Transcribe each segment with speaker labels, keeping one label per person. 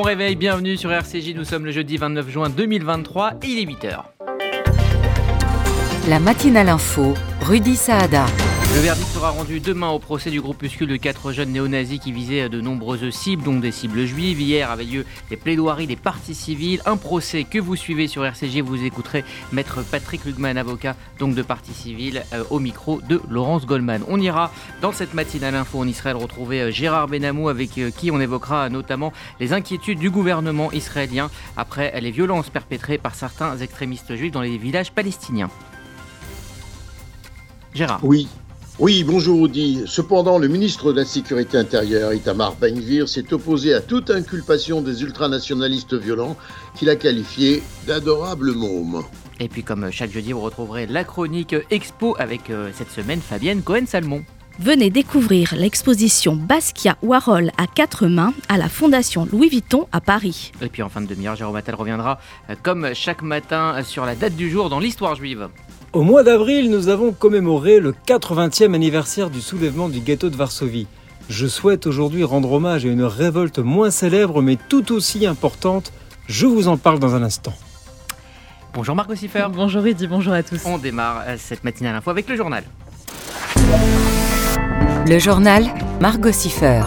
Speaker 1: bon réveil, bienvenue sur RCJ, nous sommes le jeudi 29 juin 2023 et il est 8h.
Speaker 2: La matinale info, Rudy Saada.
Speaker 1: Le verdict sera rendu demain au procès du groupuscule de quatre jeunes néo-nazis qui visaient de nombreuses cibles, dont des cibles juives. Hier avait lieu les plaidoiries des parties civiles. Un procès que vous suivez sur RCG. Vous écouterez maître Patrick Lugman, avocat donc de partie civile, euh, au micro de Laurence Goldman. On ira dans cette matinale info en Israël retrouver euh, Gérard Benamou avec euh, qui on évoquera notamment les inquiétudes du gouvernement israélien après les violences perpétrées par certains extrémistes juifs dans les villages palestiniens. Gérard.
Speaker 3: Oui, oui, bonjour Audi. Cependant, le ministre de la Sécurité intérieure, Itamar Ben-Gvir, s'est opposé à toute inculpation des ultranationalistes violents qu'il a qualifiés d'adorables mômes.
Speaker 1: Et puis comme chaque jeudi, vous retrouverez la chronique Expo avec euh, cette semaine Fabienne Cohen-Salmon.
Speaker 4: Venez découvrir l'exposition Basquiat Warhol à quatre mains à la Fondation Louis Vuitton à Paris.
Speaker 1: Et puis en fin de demi-heure, Jérôme Attal reviendra euh, comme chaque matin sur la date du jour dans l'histoire juive.
Speaker 5: Au mois d'avril, nous avons commémoré le 80e anniversaire du soulèvement du ghetto de Varsovie. Je souhaite aujourd'hui rendre hommage à une révolte moins célèbre mais tout aussi importante. Je vous en parle dans un instant.
Speaker 1: Bonjour Marc Ossifer.
Speaker 6: Bonjour Rudy, bonjour à tous.
Speaker 1: On démarre euh, cette matinale info avec le journal.
Speaker 2: Le journal Margot Siffer.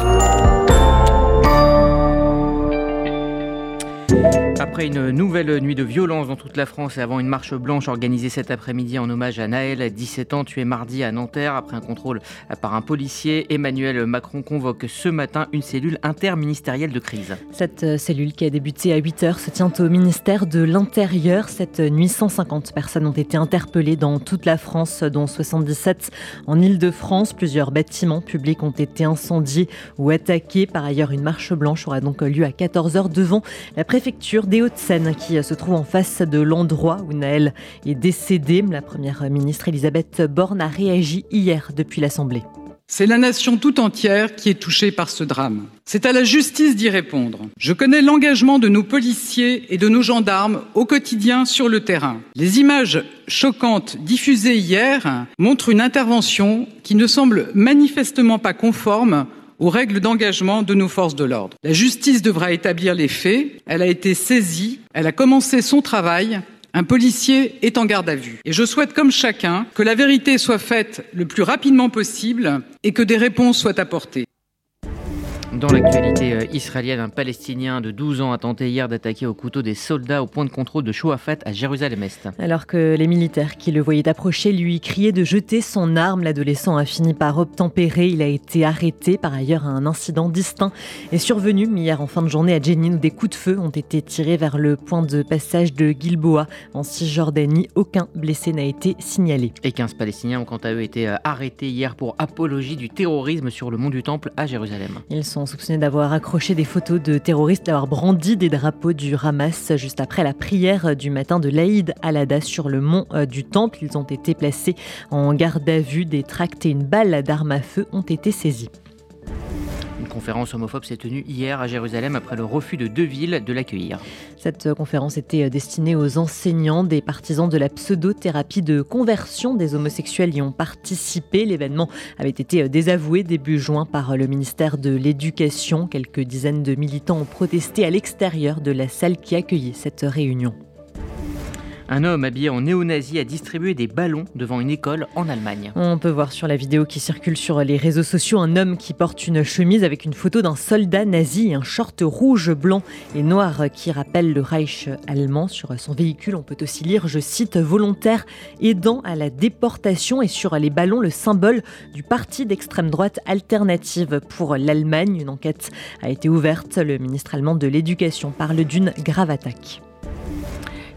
Speaker 1: Après une nouvelle nuit de violence dans toute la France et avant une marche blanche organisée cet après-midi en hommage à Naël, 17 ans, tué mardi à Nanterre après un contrôle par un policier, Emmanuel Macron convoque ce matin une cellule interministérielle de crise.
Speaker 6: Cette cellule qui a débuté à 8 heures se tient au ministère de l'Intérieur. Cette nuit, 150 personnes ont été interpellées dans toute la France, dont 77 en Ile-de-France. Plusieurs bâtiments publics ont été incendiés ou attaqués. Par ailleurs, une marche blanche aura donc lieu à 14h devant la préfecture des Qui se trouve en face de l'endroit où Naël est décédé. La première ministre Elisabeth Borne a réagi hier depuis l'Assemblée.
Speaker 7: C'est la nation tout entière qui est touchée par ce drame. C'est à la justice d'y répondre. Je connais l'engagement de nos policiers et de nos gendarmes au quotidien sur le terrain. Les images choquantes diffusées hier montrent une intervention qui ne semble manifestement pas conforme aux règles d'engagement de nos forces de l'ordre. La justice devra établir les faits. Elle a été saisie. Elle a commencé son travail. Un policier est en garde à vue. Et je souhaite, comme chacun, que la vérité soit faite le plus rapidement possible et que des réponses soient apportées.
Speaker 1: Dans l'actualité euh, israélienne, un Palestinien de 12 ans a tenté hier d'attaquer au couteau des soldats au point de contrôle de Chouafat à Jérusalem-Est.
Speaker 6: Alors que les militaires qui le voyaient approcher lui criaient de jeter son arme, l'adolescent a fini par obtempérer. Il a été arrêté. Par ailleurs, un incident distinct est survenu hier en fin de journée à Jenin où des coups de feu ont été tirés vers le point de passage de Gilboa en Cisjordanie. Aucun blessé n'a été signalé.
Speaker 1: Et 15 Palestiniens ont quant à eux été euh, arrêtés hier pour apologie du terrorisme sur le mont du Temple à Jérusalem.
Speaker 6: Ils sont soupçonnés d'avoir accroché des photos de terroristes, d'avoir brandi des drapeaux du Hamas juste après la prière du matin de l'Aïd al-Adha sur le mont euh, du Temple. Ils ont été placés en garde à vue. Des tracts et une balle d'armes à feu ont été saisis.
Speaker 1: Conférence homophobe s'est tenue hier à Jérusalem après le refus de deux villes de l'accueillir.
Speaker 6: Cette conférence était destinée aux enseignants, des partisans de la pseudothérapie de conversion des homosexuels y ont participé. L'événement avait été désavoué début juin par le ministère de l'Éducation. Quelques dizaines de militants ont protesté à l'extérieur de la salle qui accueillait cette réunion.
Speaker 1: Un homme habillé en néo-nazi a distribué des ballons devant une école en Allemagne.
Speaker 6: On peut voir sur la vidéo qui circule sur les réseaux sociaux un homme qui porte une chemise avec une photo d'un soldat nazi et un short rouge, blanc et noir qui rappelle le Reich allemand. Sur son véhicule, on peut aussi lire, je cite, volontaire aidant à la déportation et sur les ballons le symbole du parti d'extrême droite alternative pour l'Allemagne. Une enquête a été ouverte. Le ministre allemand de l'Éducation parle d'une grave attaque.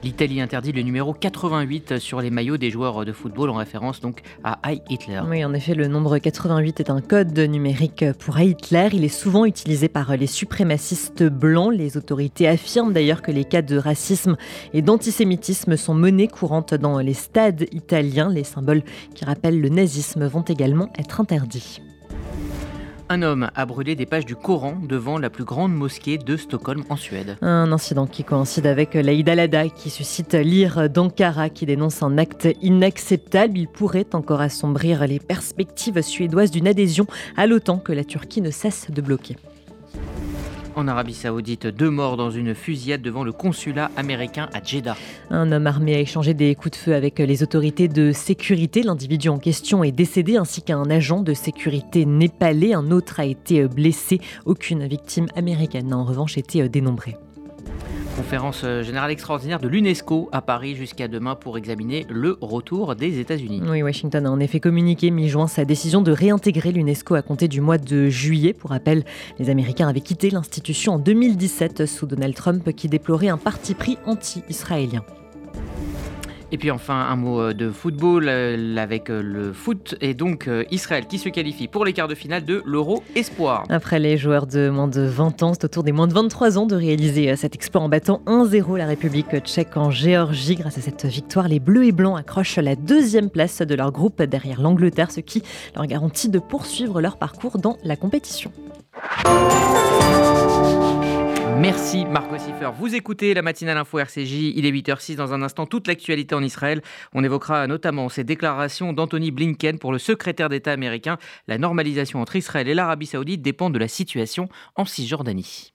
Speaker 1: L'Italie interdit le numéro 88 sur les maillots des joueurs de football en référence donc à Heil Hitler.
Speaker 6: Oui, en effet, le nombre 88 est un code numérique pour Hitler. Il est souvent utilisé par les suprémacistes blancs. Les autorités affirment d'ailleurs que les cas de racisme et d'antisémitisme sont monnaie courante dans les stades italiens. Les symboles qui rappellent le nazisme vont également être interdits.
Speaker 1: Un homme a brûlé des pages du Coran devant la plus grande mosquée de Stockholm en Suède.
Speaker 6: Un incident qui coïncide avec l'Aïd al-Adha qui suscite l'ire d'Ankara qui dénonce un acte inacceptable. Il pourrait encore assombrir les perspectives suédoises d'une adhésion à l'OTAN que la Turquie ne cesse de bloquer.
Speaker 1: En Arabie Saoudite, deux morts dans une fusillade devant le consulat américain à Jeddah.
Speaker 6: Un homme armé a échangé des coups de feu avec les autorités de sécurité. L'individu en question est décédé ainsi qu'un agent de sécurité népalais. Un autre a été blessé. Aucune victime américaine n'a en revanche été dénombrée
Speaker 1: conférence euh, générale extraordinaire de l'UNESCO à Paris jusqu'à demain pour examiner le retour des États-Unis.
Speaker 6: Oui, Washington a en effet communiqué mi-juin sa décision de réintégrer l'UNESCO à compter du mois de juillet. Pour rappel, les Américains avaient quitté l'institution en 2017 sous Donald Trump qui déplorait un parti pris anti-israélien.
Speaker 1: Et puis enfin un mot euh, de football euh, avec euh, le foot et donc Israël qui se qualifie pour les quarts de finale de l'Euro Espoir.
Speaker 6: Après les joueurs de moins de 20 ans, c'est au tour des moins de 23 ans de réaliser cet exploit en battant 1-0 la République tchèque en Géorgie. Grâce à cette victoire, les Bleus et Blancs accrochent la deuxième place de leur groupe derrière l'Angleterre, ce qui leur garantit de poursuivre leur parcours dans la compétition.
Speaker 1: Merci Marco Siffer. Vous écoutez la matinale info RCJ, il est 8h06 dans un instant toute l'actualité en Israël. On évoquera notamment ces déclarations d'Anthony Blinken pour le secrétaire d'État américain. La normalisation entre Israël et l'Arabie saoudite dépend de la situation en Cisjordanie.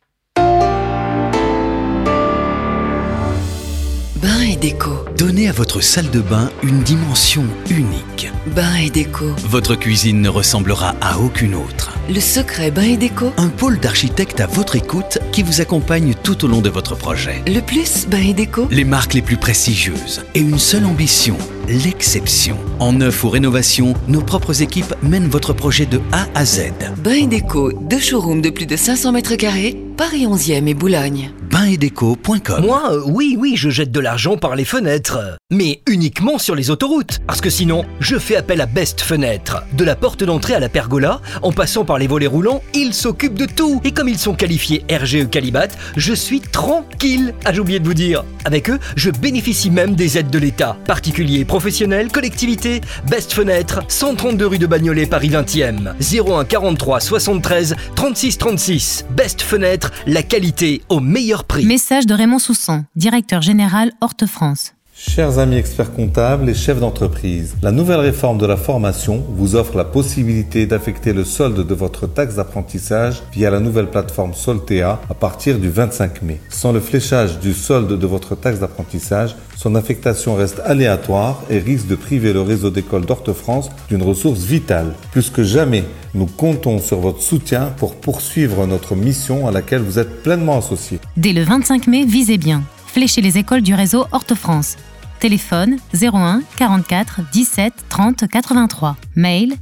Speaker 8: Bain et déco.
Speaker 9: Donnez à votre salle de bain une dimension unique.
Speaker 8: Bain et déco.
Speaker 9: Votre cuisine ne ressemblera à aucune autre.
Speaker 8: Le secret Bain et déco.
Speaker 9: Un pôle d'architectes à votre écoute qui vous accompagne tout au long de votre projet.
Speaker 8: Le plus Bain et déco.
Speaker 9: Les marques les plus prestigieuses et une seule ambition, l'exception. En neuf ou rénovation, nos propres équipes mènent votre projet de A à Z.
Speaker 8: Bain et déco, deux showrooms de plus de 500 mètres carrés, Paris 11e et Boulogne.
Speaker 9: Bain-et-déco.com
Speaker 10: Moi, euh, oui, oui, je jette de l'argent par les fenêtres. Mais uniquement sur les autoroutes. Parce que sinon, je fais appel à Best Fenêtre. De la porte d'entrée à la pergola, en passant par les volets roulants, ils s'occupent de tout. Et comme ils sont qualifiés RGE Calibat, je suis tranquille. Ah, j'ai oublié de vous dire. Avec eux, je bénéficie même des aides de l'État. Particuliers, professionnels, collectivités. Best Fenêtre, 132 rue de Bagnolet, Paris 20e. 01 43 73 36 36. Best Fenêtre, la qualité au meilleur prix.
Speaker 11: Message de Raymond Soussan, directeur général Horte France.
Speaker 12: Chers amis experts comptables et chefs d'entreprise, la nouvelle réforme de la formation vous offre la possibilité d'affecter le solde de votre taxe d'apprentissage via la nouvelle plateforme Soltea à partir du 25 mai. Sans le fléchage du solde de votre taxe d'apprentissage, son affectation reste aléatoire et risque de priver le réseau d'écoles d'Orte-France d'une ressource vitale. Plus que jamais, nous comptons sur votre soutien pour poursuivre notre mission à laquelle vous êtes pleinement associés.
Speaker 11: Dès le 25 mai, visez bien. Fléchez les écoles du réseau Horte-France. Téléphone 01 44 17 30 83. Mail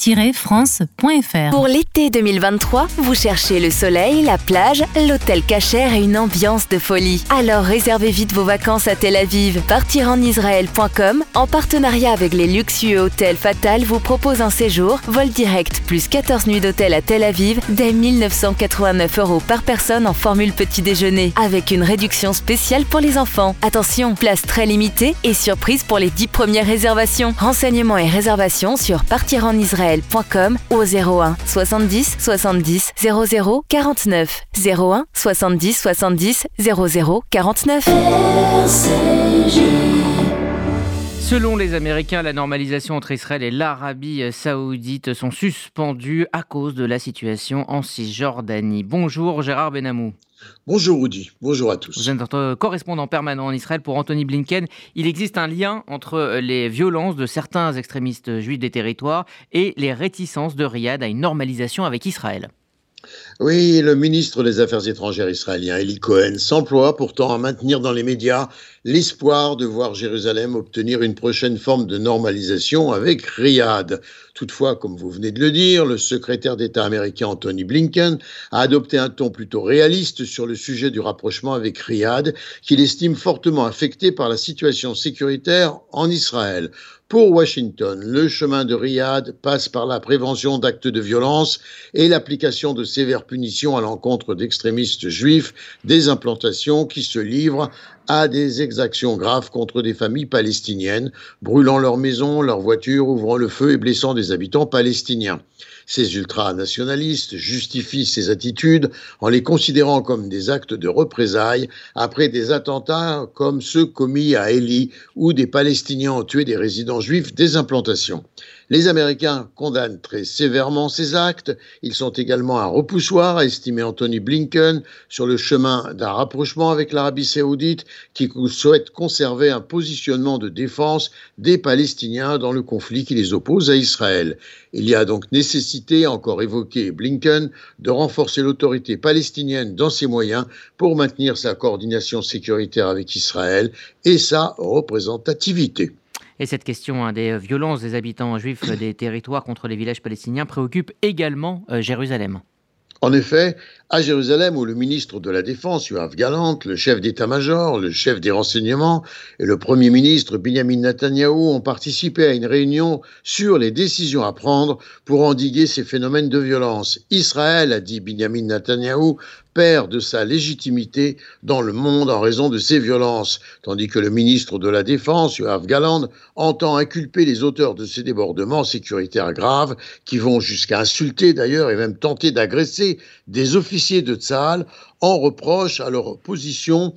Speaker 11: ta75-ort-france.fr.
Speaker 13: Pour l'été 2023, vous cherchez le soleil, la plage, l'hôtel cachère et une ambiance de folie. Alors réservez vite vos vacances à Tel Aviv. Partirenisraël.com, en partenariat avec les luxueux hôtels Fatal, vous propose un séjour, vol direct, plus 14 nuits d'hôtel à Tel Aviv, dès 1989 euros par personne en formule petit déjeuner, avec une réduction spéciale pour les enfants. Attention, place très limitée et surprise pour les 10 première réservation. Renseignements et réservations sur partirenisraël.com ou au 01 70 70 00 49 01 70 70 00 49.
Speaker 1: Selon les Américains, la normalisation entre Israël et l'Arabie saoudite sont suspendues à cause de la situation en Cisjordanie. Bonjour Gérard Benamou.
Speaker 3: Bonjour Rudy, bonjour à tous.
Speaker 1: Vous êtes notre correspondant permanent en Israël pour Anthony Blinken. Il existe un lien entre les violences de certains extrémistes juifs des territoires et les réticences de Riyad à une normalisation avec Israël.
Speaker 3: Oui, le ministre des Affaires étrangères israélien, Eli Cohen, s'emploie pourtant à maintenir dans les médias l'espoir de voir Jérusalem obtenir une prochaine forme de normalisation avec Riyad. Toutefois, comme vous venez de le dire, le secrétaire d'État américain Anthony Blinken a adopté un ton plutôt réaliste sur le sujet du rapprochement avec Riyad, qu'il estime fortement affecté par la situation sécuritaire en Israël. Pour Washington, le chemin de Riyad passe par la prévention d'actes de violence et l'application de sévères punitions à l'encontre d'extrémistes juifs, des implantations qui se livrent à des exactions graves contre des familles palestiniennes, brûlant leurs maisons, leurs voitures, ouvrant le feu et blessant des habitants palestiniens. Ces ultranationalistes justifient ces attitudes en les considérant comme des actes de représailles après des attentats comme ceux commis à Eli où des Palestiniens ont tué des résidents juifs des implantations. Les Américains condamnent très sévèrement ces actes. Ils sont également un repoussoir, a estimé Anthony Blinken, sur le chemin d'un rapprochement avec l'Arabie saoudite qui souhaite conserver un positionnement de défense des Palestiniens dans le conflit qui les oppose à Israël. Il y a donc nécessité, encore évoqué Blinken, de renforcer l'autorité palestinienne dans ses moyens pour maintenir sa coordination sécuritaire avec Israël et sa représentativité.
Speaker 1: Et cette question hein, des violences des habitants juifs des territoires contre les villages palestiniens préoccupe également euh, Jérusalem.
Speaker 3: En effet, à Jérusalem, où le ministre de la Défense, Yoav Galant, le chef d'état-major, le chef des renseignements et le premier ministre Benjamin Netanyahou ont participé à une réunion sur les décisions à prendre pour endiguer ces phénomènes de violence. Israël, a dit Benjamin Netanyahou, perd de sa légitimité dans le monde en raison de ces violences, tandis que le ministre de la Défense, Yoav Galand, entend inculper les auteurs de ces débordements sécuritaires graves, qui vont jusqu'à insulter d'ailleurs et même tenter d'agresser des officiers de Tsahal en reproche à leur position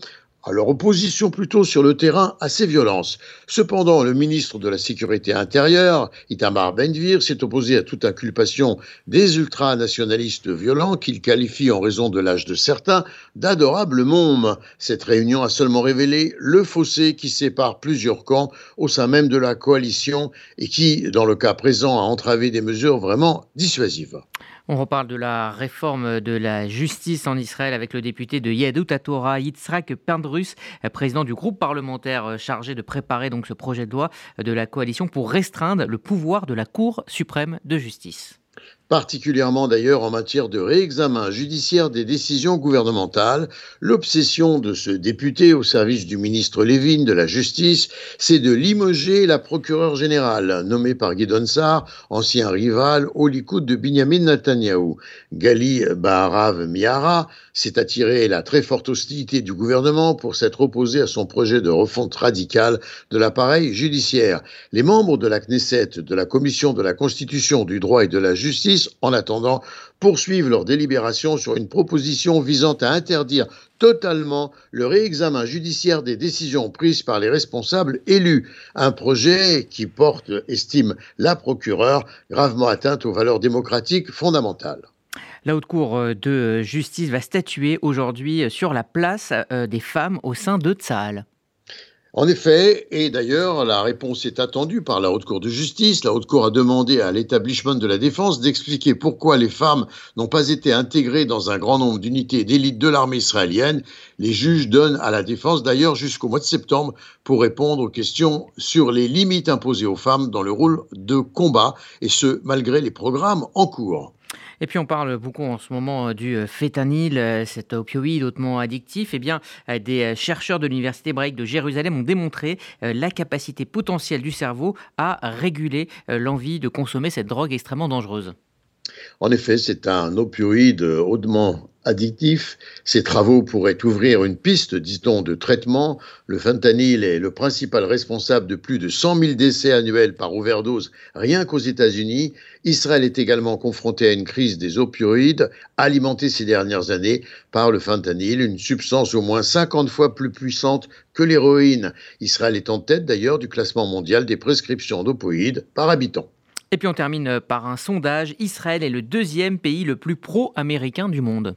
Speaker 3: à leur opposition plutôt sur le terrain à ces violences. Cependant, le ministre de la Sécurité intérieure, Itamar Benvir, s'est opposé à toute inculpation des ultranationalistes violents qu'il qualifie en raison de l'âge de certains d'adorables mômes. Cette réunion a seulement révélé le fossé qui sépare plusieurs camps au sein même de la coalition et qui, dans le cas présent, a entravé des mesures vraiment dissuasives.
Speaker 1: On reparle de la réforme de la justice en Israël avec le député de Yadut Torah, Yitzhak Pendrus, président du groupe parlementaire chargé de préparer donc ce projet de loi de la coalition pour restreindre le pouvoir de la Cour suprême de justice
Speaker 3: particulièrement d'ailleurs en matière de réexamen judiciaire des décisions gouvernementales. L'obsession de ce député au service du ministre Lévin de la Justice, c'est de limoger la procureure générale, nommée par Guidon Sar, ancien rival au Likoud de Binyamin Netanyahou. Gali Baharav Miara s'est attiré la très forte hostilité du gouvernement pour s'être opposé à son projet de refonte radicale de l'appareil judiciaire. Les membres de la Knesset, de la Commission de la Constitution, du droit et de la justice en attendant, poursuivent leur délibération sur une proposition visant à interdire totalement le réexamen judiciaire des décisions prises par les responsables élus. Un projet qui porte, estime la procureure, gravement atteinte aux valeurs démocratiques fondamentales.
Speaker 1: La Haute Cour de justice va statuer aujourd'hui sur la place euh, des femmes au sein de Tsahal.
Speaker 3: En effet, et d'ailleurs, la réponse est attendue par la Haute Cour de justice. La Haute Cour a demandé à l'établissement de la défense d'expliquer pourquoi les femmes n'ont pas été intégrées dans un grand nombre d'unités d'élite de l'armée israélienne. Les juges donnent à la défense d'ailleurs jusqu'au mois de septembre pour répondre aux questions sur les limites imposées aux femmes dans le rôle de combat, et ce, malgré les programmes en cours.
Speaker 1: Et puis on parle beaucoup en ce moment euh, du euh, fétanyl, euh, cet opioïde hautement addictif. Eh bien, des chercheurs de l'université hébraïque de Jérusalem ont démontré la capacité potentielle du cerveau à réguler l'envie de consommer cette drogue extrêmement dangereuse.
Speaker 3: En effet, c'est un opioïde hautement addictif. Ces travaux pourraient ouvrir une piste, dit-on, de traitement. Le fentanyl est le principal responsable de plus de 100 000 décès annuels par overdose rien qu'aux États-Unis. Israël est également confronté à une crise des opioïdes, alimentée ces dernières années par le fentanyl, une substance au moins 50 fois plus puissante que l'héroïne. Israël est en tête d'ailleurs du classement mondial des prescriptions d'opioïdes par habitant.
Speaker 1: Et puis on termine par un sondage. Israël est le deuxième pays le plus pro-américain du monde.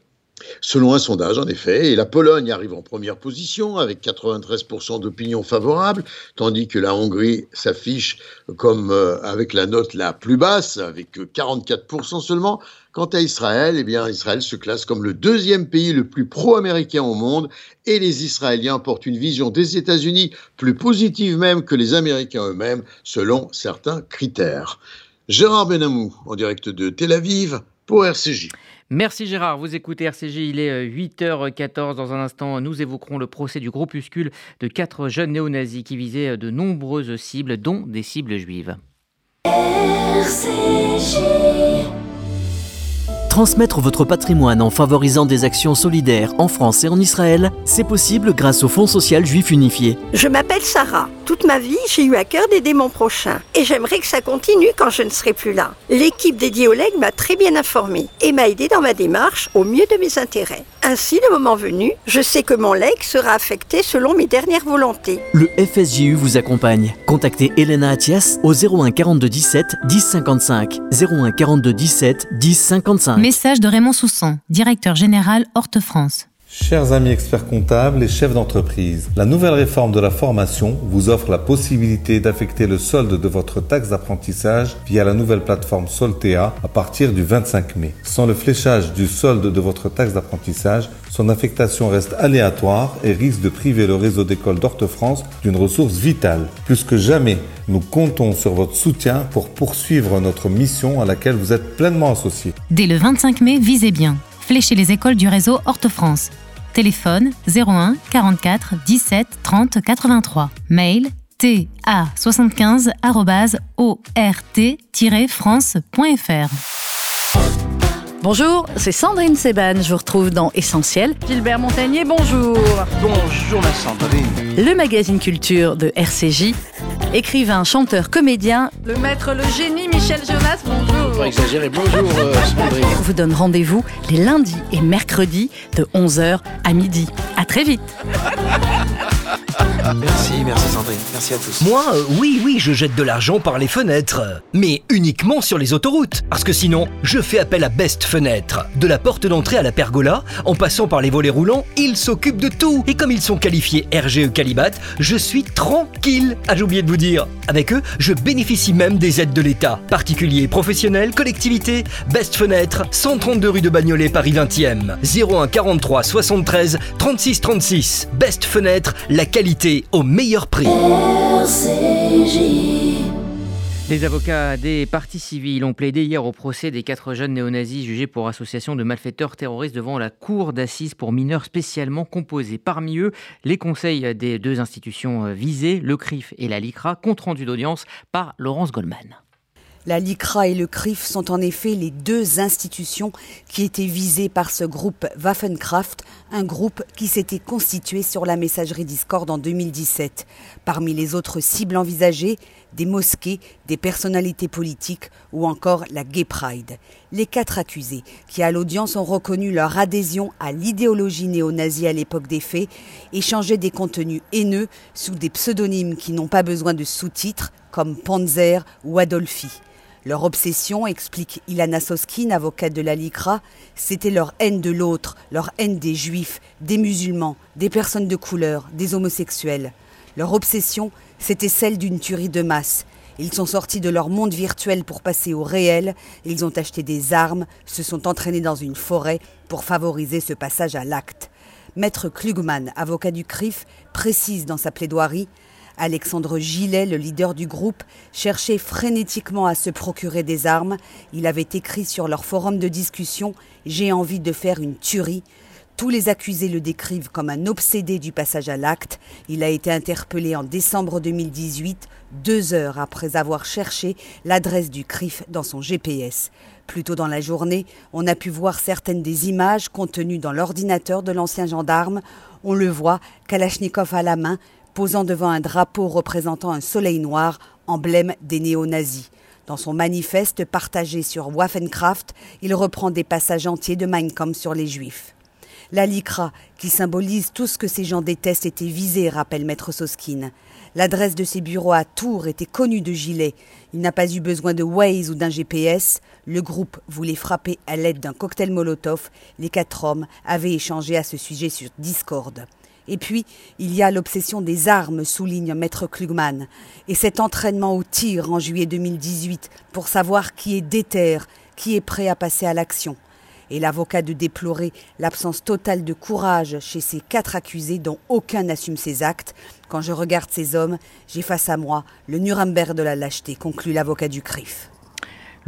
Speaker 3: Selon un sondage, en effet, et la Pologne arrive en première position avec 93% d'opinion favorable, tandis que la Hongrie s'affiche comme euh, avec la note la plus basse, avec 44% seulement. Quant à Israël, eh bien, Israël se classe comme le deuxième pays le plus pro-américain au monde, et les Israéliens portent une vision des États-Unis plus positive même que les Américains eux-mêmes, selon certains critères. Gérard Benamou, en direct de Tel Aviv, pour RCJ.
Speaker 1: Merci Gérard, vous écoutez RCJ, il est 8h14. Euh, Dans un instant, nous évoquerons le procès du groupuscule de quatre jeunes néo-nazis qui visaient euh, de nombreuses cibles, dont des cibles juives. RCJ.
Speaker 14: Transmettre votre patrimoine en favorisant des actions solidaires en France et en Israël, c'est possible grâce au Fonds social juif unifié.
Speaker 15: Je m'appelle Sarah. Toute ma vie, j'ai eu à cœur d'aider mon prochain. Et j'aimerais que ça continue quand je ne serai plus là. L'équipe dédiée au leg m'a très bien informée et m'a aidé dans ma démarche au mieux de mes intérêts. Ainsi, le moment venu, je sais que mon leg sera affecté selon mes dernières volontés.
Speaker 14: Le FSJU vous accompagne. Contactez Elena Atias au 01 42 17 10 55. 01 42 17 10 55.
Speaker 11: Message de Raymond Soussan, directeur général Horte France.
Speaker 12: Chers amis experts comptables et chefs d'entreprise, la nouvelle réforme de la formation vous offre la possibilité d'affecter le solde de votre taxe d'apprentissage via la nouvelle plateforme Soltea à partir du 25 mai. Sans le fléchage du solde de votre taxe d'apprentissage, son affectation reste aléatoire et risque de priver le réseau d'écoles d'Orte-France d'une ressource vitale. Plus que jamais, nous comptons sur votre soutien pour poursuivre notre mission à laquelle vous êtes pleinement associés.
Speaker 11: Dès le 25 mai, visez bien. Fléchez les écoles du réseau Horte-France. Téléphone 01 44 17 30 83. Mail ta75-ort-france.fr.
Speaker 4: Bonjour, c'est Sandrine Seban. Je vous retrouve dans Essentiel. Gilbert Montagnier, bonjour.
Speaker 16: Bonjour ma Sandrine.
Speaker 4: Le magazine culture de RCJ. Écrivain, chanteur, comédien, le maître, le génie Michel Jonas, bonjour.
Speaker 16: Pas exagérer, bonjour euh, Sandrine.
Speaker 4: On vous donne rendez-vous les lundis et mercredis de 11h à midi. À très vite.
Speaker 16: Merci, merci Sandrine, merci à tous.
Speaker 10: Moi, euh, oui, oui, je jette de l'argent par les fenêtres. Mais uniquement sur les autoroutes. Parce que sinon, je fais appel à Best Fenêtre. De la porte d'entrée à la pergola, en passant par les volets roulants, ils s'occupent de tout. Et comme ils sont qualifiés RGE Calibat, je suis tranquille. Ah, j'ai oublié de vous dire. Avec eux, je bénéficie même des aides de l'État. Particuliers, professionnels, collectivités. Best Fenêtre, 132 rue de Bagnolet, Paris 20e. 01 43 73 36 36. Best Fenêtre, la qualité au meilleur prix.
Speaker 1: Les avocats des partis civils ont plaidé hier au procès des quatre jeunes néo-nazis jugés pour association de malfaiteurs terroristes devant la cour d'assises pour mineurs spécialement composée. Parmi eux, les conseils des deux institutions visées, le CRIF et la LICRA, compte rendu d'audience par Laurence Goldman.
Speaker 17: La LICRA et le CRIF sont en effet les deux institutions qui étaient visées par ce groupe Waffenkraft, un groupe qui s'était constitué sur la messagerie Discord en 2017. Parmi les autres cibles envisagées, des mosquées, des personnalités politiques ou encore la Gay Pride. Les quatre accusés, qui à l'audience ont reconnu leur adhésion à l'idéologie néo-nazie à l'époque des faits, échangeaient des contenus haineux sous des pseudonymes qui n'ont pas besoin de sous-titres, comme Panzer ou Adolfi. Leur obsession, explique Ilana Soskin, avocate de la LICRA, c'était leur haine de l'autre, leur haine des juifs, des musulmans, des personnes de couleur, des homosexuels. Leur obsession, c'était celle d'une tuerie de masse. Ils sont sortis de leur monde virtuel pour passer au réel, ils ont acheté des armes, se sont entraînés dans une forêt pour favoriser ce passage à l'acte. Maître Klugman, avocat du CRIF, précise dans sa plaidoirie Alexandre Gillet, le leader du groupe, cherchait frénétiquement à se procurer des armes. Il avait écrit sur leur forum de discussion J'ai envie de faire une tuerie. Tous les accusés le décrivent comme un obsédé du passage à l'acte. Il a été interpellé en décembre 2018, deux heures après avoir cherché l'adresse du CRIF dans son GPS. Plus tôt dans la journée, on a pu voir certaines des images contenues dans l'ordinateur de l'ancien gendarme. On le voit, Kalachnikov à la main, posant devant un drapeau représentant un soleil noir, emblème des néo-nazis. Dans son manifeste partagé sur Waffenkraft, il reprend des passages entiers de Mein Kampf sur les juifs. La lycra, qui symbolise tout ce que ces gens détestent, était visée, rappelle Maître Soskin. L'adresse de ses bureaux à Tours était connue de Gilet. Il n'a pas eu besoin de Waze ou d'un GPS. Le groupe voulait frapper à l'aide d'un cocktail Molotov. Les quatre hommes avaient échangé à ce sujet sur Discord. Et puis, il y a l'obsession des armes, souligne Maître Klugman, et cet entraînement au tir en juillet 2018 pour savoir qui est déter, qui est prêt à passer à l'action. Et l'avocat de déplorer l'absence totale de courage chez ces quatre accusés dont aucun n'assume ses actes. Quand je regarde ces hommes, j'ai face à moi le Nuremberg de la lâcheté, conclut l'avocat du CRIF.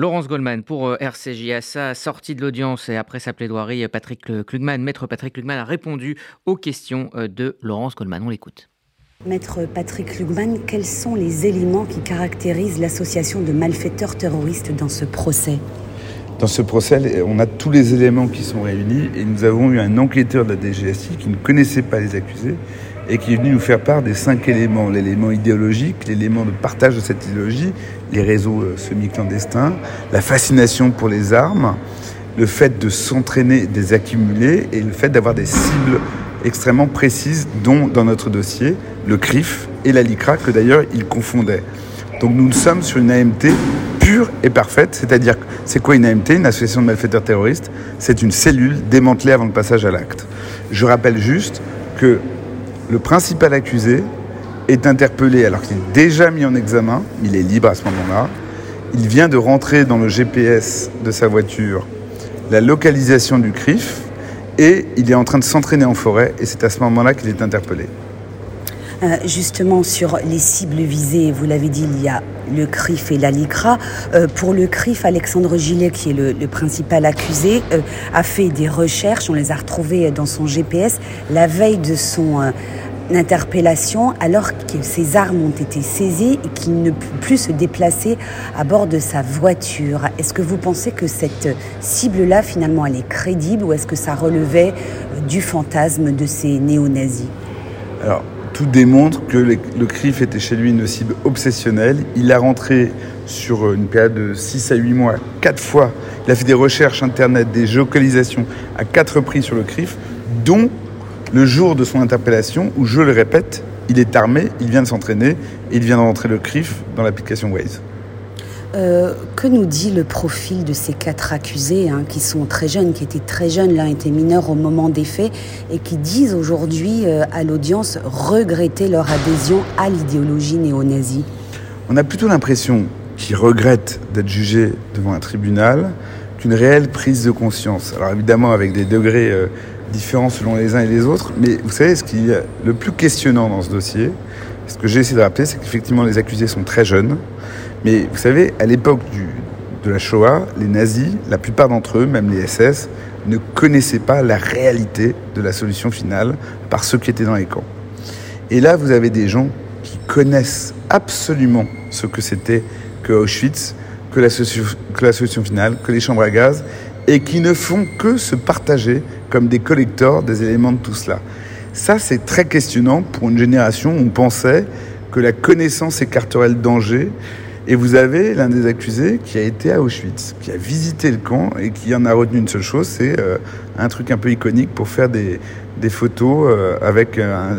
Speaker 1: Laurence Goldman pour euh, RCJ. À sa sortie de l'audience et après sa plaidoirie, Patrick Klugman, maître Patrick Klugman a répondu aux questions euh, de Laurence Goldman. On l'écoute.
Speaker 17: Maître Patrick Lugman, quels sont les éléments qui caractérisent l'association de malfaiteurs terroristes dans ce procès?
Speaker 18: Dans ce procès, on a tous les éléments qui sont réunis et nous avons eu un enquêteur de la DGSI qui ne connaissait pas les accusés et qui est venu nous faire part des cinq éléments. L'élément idéologique, l'élément de partage de cette idéologie, les réseaux euh, semi-clandestins, la fascination pour les armes, le fait de s'entraîner, des accumuler et le fait d'avoir des cibles extrêmement précises, dont dans notre dossier, le CRIF et la LICRA, que d'ailleurs ils confondaient. Donc nous sommes sur une AMT pure et parfaite, c'est-à-dire, c'est quoi une AMT Une association de malfaiteurs terroristes C'est une cellule démantelée avant le passage à l'acte. Je rappelle juste que le principal accusé est interpellé alors qu'il est déjà mis en examen, il est libre à ce moment-là, il vient de rentrer dans le GPS de sa voiture la localisation du CRIF et il est en train de s'entraîner en forêt et c'est à ce moment-là qu'il est interpellé.
Speaker 17: Euh, justement sur les cibles visées, vous l'avez dit, il y a le CRIF et la LICRA. Euh, pour le CRIF, Alexandre Gillet, qui est le, principal accusé, euh, a fait des recherches, on les a retrouvées dans son GPS la veille de son interpellation alors que ses armes ont été saisies et qu'il ne peut plus se déplacer à bord de sa voiture. Est-ce que vous pensez que cette cible-là, finalement, elle est crédible ou est-ce que ça relevait du fantasme de ces néo-nazis?
Speaker 18: Tout démontre que le CRIF était chez lui une cible obsessionnelle. Il a rentré sur une période de 6 à 8 mois, quatre fois. Il a fait des recherches Internet, des géolocalisations à quatre reprises sur le CRIF, dont le jour de son interpellation, où, je le répète, il est armé, il vient de s'entraîner, et il vient de rentrer le CRIF dans l'application Waze.
Speaker 17: Euh, que nous dit le profil de ces quatre accusés hein, qui sont très jeunes, qui étaient très jeunes, l'un était mineur au moment des faits, et qui disent aujourd'hui euh, à l'audience regretter leur adhésion à l'idéologie néo-nazie?
Speaker 18: On a plutôt l'impression qu'ils regrettent d'être jugés devant un tribunal qu'une réelle prise de conscience. Alors évidemment avec des degrés euh, différents selon les uns et les autres, mais vous savez ce qui est le plus questionnant dans ce dossier, ce que j'ai essayé de rappeler, c'est qu'effectivement les accusés sont très jeunes, mais vous savez, à l'époque de la Shoah, les nazis, la plupart d'entre eux, même les SS, ne connaissaient pas la réalité de la solution finale par ceux qui étaient dans les camps. Et là, vous avez des gens qui connaissent absolument ce que c'était que Auschwitz, que la, que la solution finale, que les chambres à gaz, et qui ne font que se partager comme des collecteurs des éléments de tout cela. Ça, c'est très questionnant pour une génération où on pensait que la connaissance écarterait le danger et vous avez l'un des accusés qui a été à Auschwitz, qui a visité le camp et qui en a retenu une seule chose, c'est euh, un truc un peu iconique pour faire des, photos euh, avec un,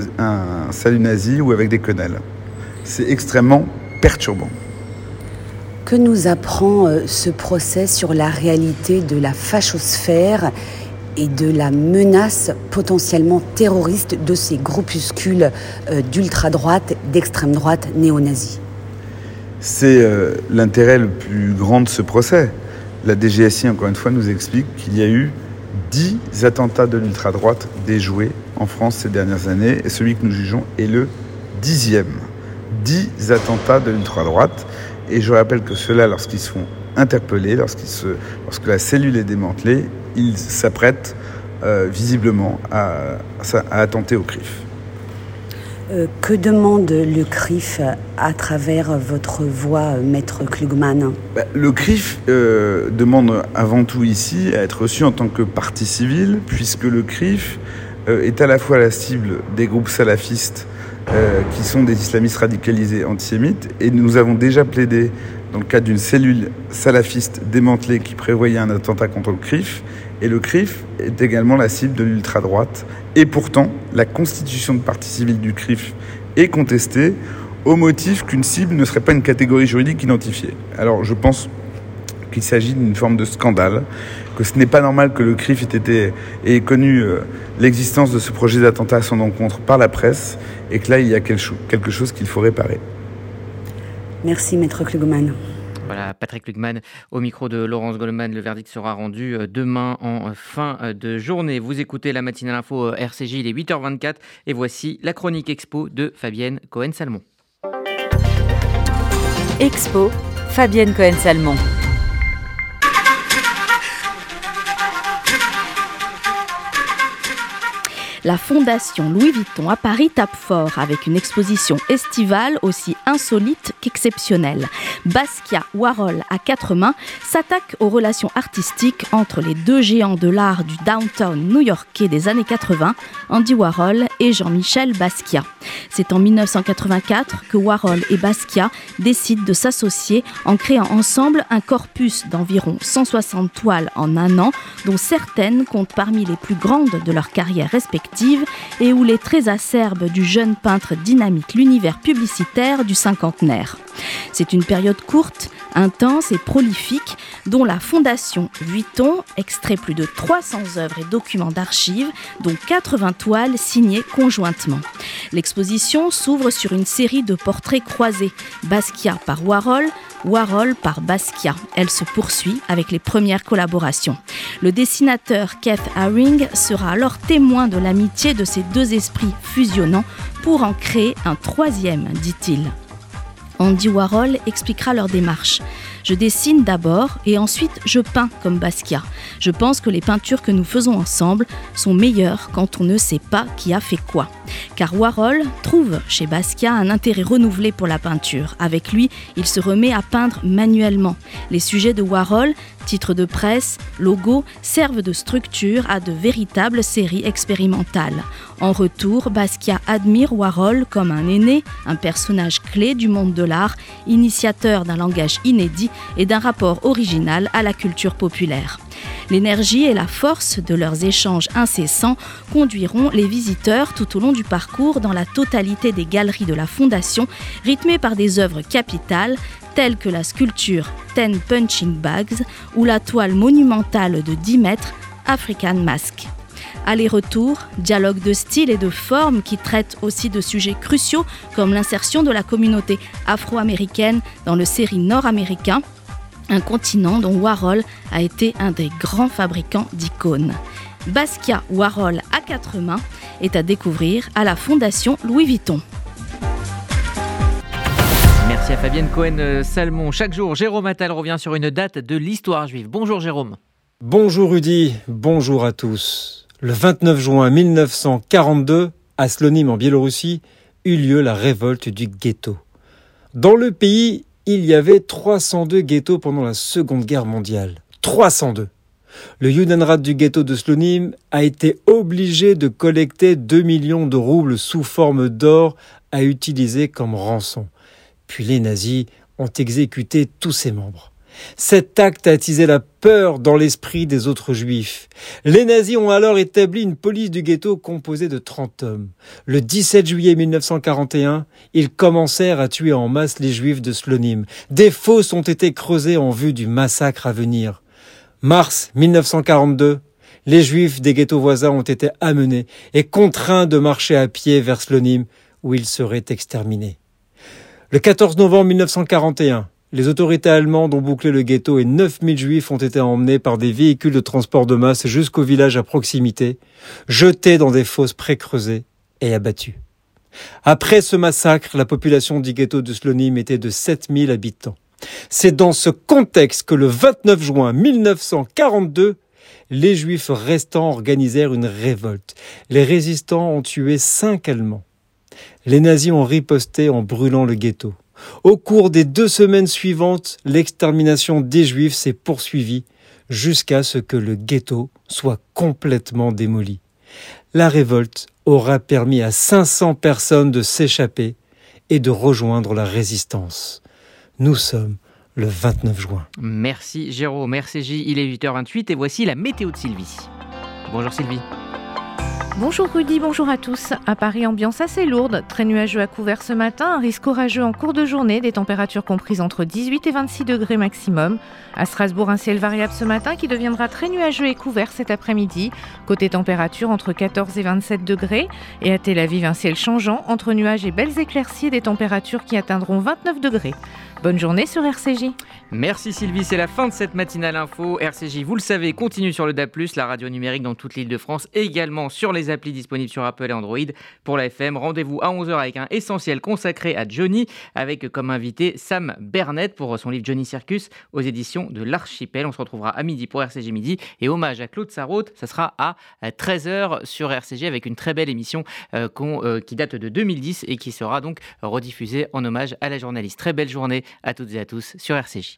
Speaker 18: salut nazi ou avec des quenelles. C'est extrêmement perturbant.
Speaker 17: Que nous apprend euh, ce procès sur la réalité de la fachosphère et de la menace potentiellement terroriste de ces groupuscules d'ultra-droite, d'extrême droite néo-nazis?
Speaker 18: C'est euh, l'intérêt le plus grand de ce procès. La DGSI, encore une fois, nous explique qu'il y a eu 10 attentats de l'ultra-droite déjoués en France ces dernières années, et celui que nous jugeons est le dixième. 10 attentats de l'ultra-droite, et je rappelle que ceux-là, lorsqu'ils sont interpellés, se, lorsque la cellule est démantelée, ils s'apprêtent euh, visiblement à, à attenter au CRIF.
Speaker 17: Euh, que demande le CRIF à travers votre voix, maître Klugman
Speaker 18: bah, Le CRIF euh, demande avant tout ici à être reçu en tant que partie civile, puisque le CRIF euh, est à la fois la cible des groupes salafistes qui sont des islamistes radicalisés antisémites, et nous avons déjà plaidé dans le cadre d'une cellule salafiste démantelée qui prévoyait un attentat contre le CRIF, et le CRIF est également la cible de l'ultra-droite. Et pourtant, la constitution de partie civile du CRIF est contestée au motif qu'une cible ne serait pas une catégorie juridique identifiée. Alors je pense qu'il s'agit d'une forme de scandale, que ce n'est pas normal que le CRIF ait, été, ait connu euh, l'existence de ce projet d'attentat à son encontre par la presse, et que là, il y a quelque chose qu'il faut réparer.
Speaker 17: Merci, Maître Klugman.
Speaker 1: Voilà, Patrick Lugman au micro de Laurence Goldman. Le verdict sera rendu euh, demain en euh, fin euh, de journée. Vous écoutez la matinale info RCJ, il est 8h24 et voici la chronique expo de Fabienne Cohen-Salmon.
Speaker 2: Expo, Fabienne Cohen-Salmon.
Speaker 4: La Fondation Louis Vuitton à Paris tape fort avec une exposition estivale aussi insolite qu'exceptionnelle. Basquiat Warhol à quatre mains s'attaque aux relations artistiques entre les deux géants de l'art du downtown new-yorkais des années 80, Andy Warhol et Jean-Michel Basquiat. C'est en 1984 que Warhol et Basquiat décident de s'associer en créant ensemble un corpus d'environ 160 toiles en un an, dont certaines comptent parmi les plus grandes de leur carrière respective et où les traits acerbes du jeune peintre dynamitent l'univers publicitaire du cinquantenaire. C'est une période courte, intense et prolifique dont la Fondation Vuitton extrait plus de 300 œuvres et documents d'archives, dont 80 toiles signées conjointement. L'exposition s'ouvre sur une série de portraits croisés, Basquiat par Warhol, Warhol par Basquiat. Elle se poursuit avec les premières collaborations. Le dessinateur Keith Haring sera alors témoin de l'amitié de ces deux esprits fusionnant pour en créer un troisième, dit-il. Andy Warhol expliquera leur démarche. Je dessine d'abord et ensuite je peins comme Basquiat. Je pense que les peintures que nous faisons ensemble sont meilleures quand on ne sait pas qui a fait quoi. Car Warhol trouve chez Basquiat un intérêt renouvelé pour la peinture. Avec lui, il se remet à peindre manuellement. Les sujets de Warhol, titres de presse, logos, servent de structure à de véritables séries expérimentales. En retour, Basquiat admire Warhol comme un aîné, un personnage clé du monde de l'art, initiateur d'un langage inédit et d'un rapport original à la culture populaire. L'énergie et la force de leurs échanges incessants conduiront les visiteurs tout au long du parcours dans la totalité des galeries de la Fondation, rythmées par des œuvres capitales telles que la sculpture Ten Punching Bags ou la toile monumentale de 10 mètres African Mask. Aller-retour, dialogue de style et de forme qui traitent aussi de sujets cruciaux comme l'insertion de la communauté afro-américaine dans le série nord-américain, un continent dont Warhol a été un des grands fabricants d'icônes. Basquiat Warhol à quatre mains est à découvrir à la Fondation Louis Vuitton.
Speaker 1: Merci à Fabienne Cohen-Salmon. Chaque jour, Jérôme Attal revient sur une date de l'histoire juive. Bonjour Jérôme.
Speaker 5: Bonjour Rudy, bonjour à tous. Le 29 juin 1942, à Slonim en Biélorussie, eut lieu la révolte du ghetto. Dans le pays, il y avait 302 ghettos pendant la Seconde Guerre mondiale. 302. Le Judenrat du ghetto de Slonim a été obligé de collecter 2 millions de roubles sous forme d'or à utiliser comme rançon. Puis les nazis ont exécuté tous ses membres. Cet acte a attisé la peur dans l'esprit des autres juifs. Les nazis ont alors établi une police du ghetto composée de 30 hommes. Le 17 juillet 1941, ils commencèrent à tuer en masse les juifs de Slonim. Des fosses ont été creusées en vue du massacre à venir. Mars 1942, les juifs des ghettos voisins ont été amenés et contraints de marcher à pied vers Slonim où ils seraient exterminés. Le 14 novembre 1941, les autorités allemandes ont bouclé le ghetto et 9000 juifs ont été emmenés par des véhicules de transport de masse jusqu'au village à proximité, jetés dans des fosses pré-creusées et abattus. Après ce massacre, la population du ghetto de Slonim était de 7000 habitants. C'est dans ce contexte que le 29 juin 1942, les juifs restants organisèrent une révolte. Les résistants ont tué cinq Allemands. Les nazis ont riposté en brûlant le ghetto. Au cours des deux semaines suivantes, l'extermination des Juifs s'est poursuivie jusqu'à ce que le ghetto soit complètement démoli. La révolte aura permis à 500 personnes de s'échapper et de rejoindre la résistance. Nous sommes le 29 juin.
Speaker 1: Merci Jérôme, RCJ, il est 8h28 et voici la météo de Sylvie. Bonjour Sylvie.
Speaker 19: Bonjour Rudy, bonjour à tous. À Paris, ambiance assez lourde, très nuageux à couvert ce matin, un risque orageux en cours de journée, des températures comprises entre 18 et 26 degrés maximum. À Strasbourg, un ciel variable ce matin qui deviendra très nuageux et couvert cet après-midi. Côté température, entre 14 et 27 degrés. Et à Tel Aviv, un ciel changeant, entre nuages et belles éclaircies, des températures qui atteindront 29 degrés. Bonne journée sur RCJ.
Speaker 1: Merci Sylvie, c'est la fin de cette matinale info. RCJ, vous le savez, continue sur le DAP+, la radio numérique dans toute l'île de France, également sur les applis disponibles sur Apple et Android. Pour la FM, rendez-vous à 11h avec un essentiel consacré à Johnny, avec comme invité Sam Bernett pour son livre Johnny Circus aux éditions de l'Archipel. On se retrouvera à midi pour RCJ Midi et hommage à Claude Sarraute, ça sera à 13h sur RCJ avec une très belle émission euh, euh, qui date de 2010 et qui sera donc rediffusée en hommage à la journaliste. Très belle journée à toutes et à tous sur RCJ.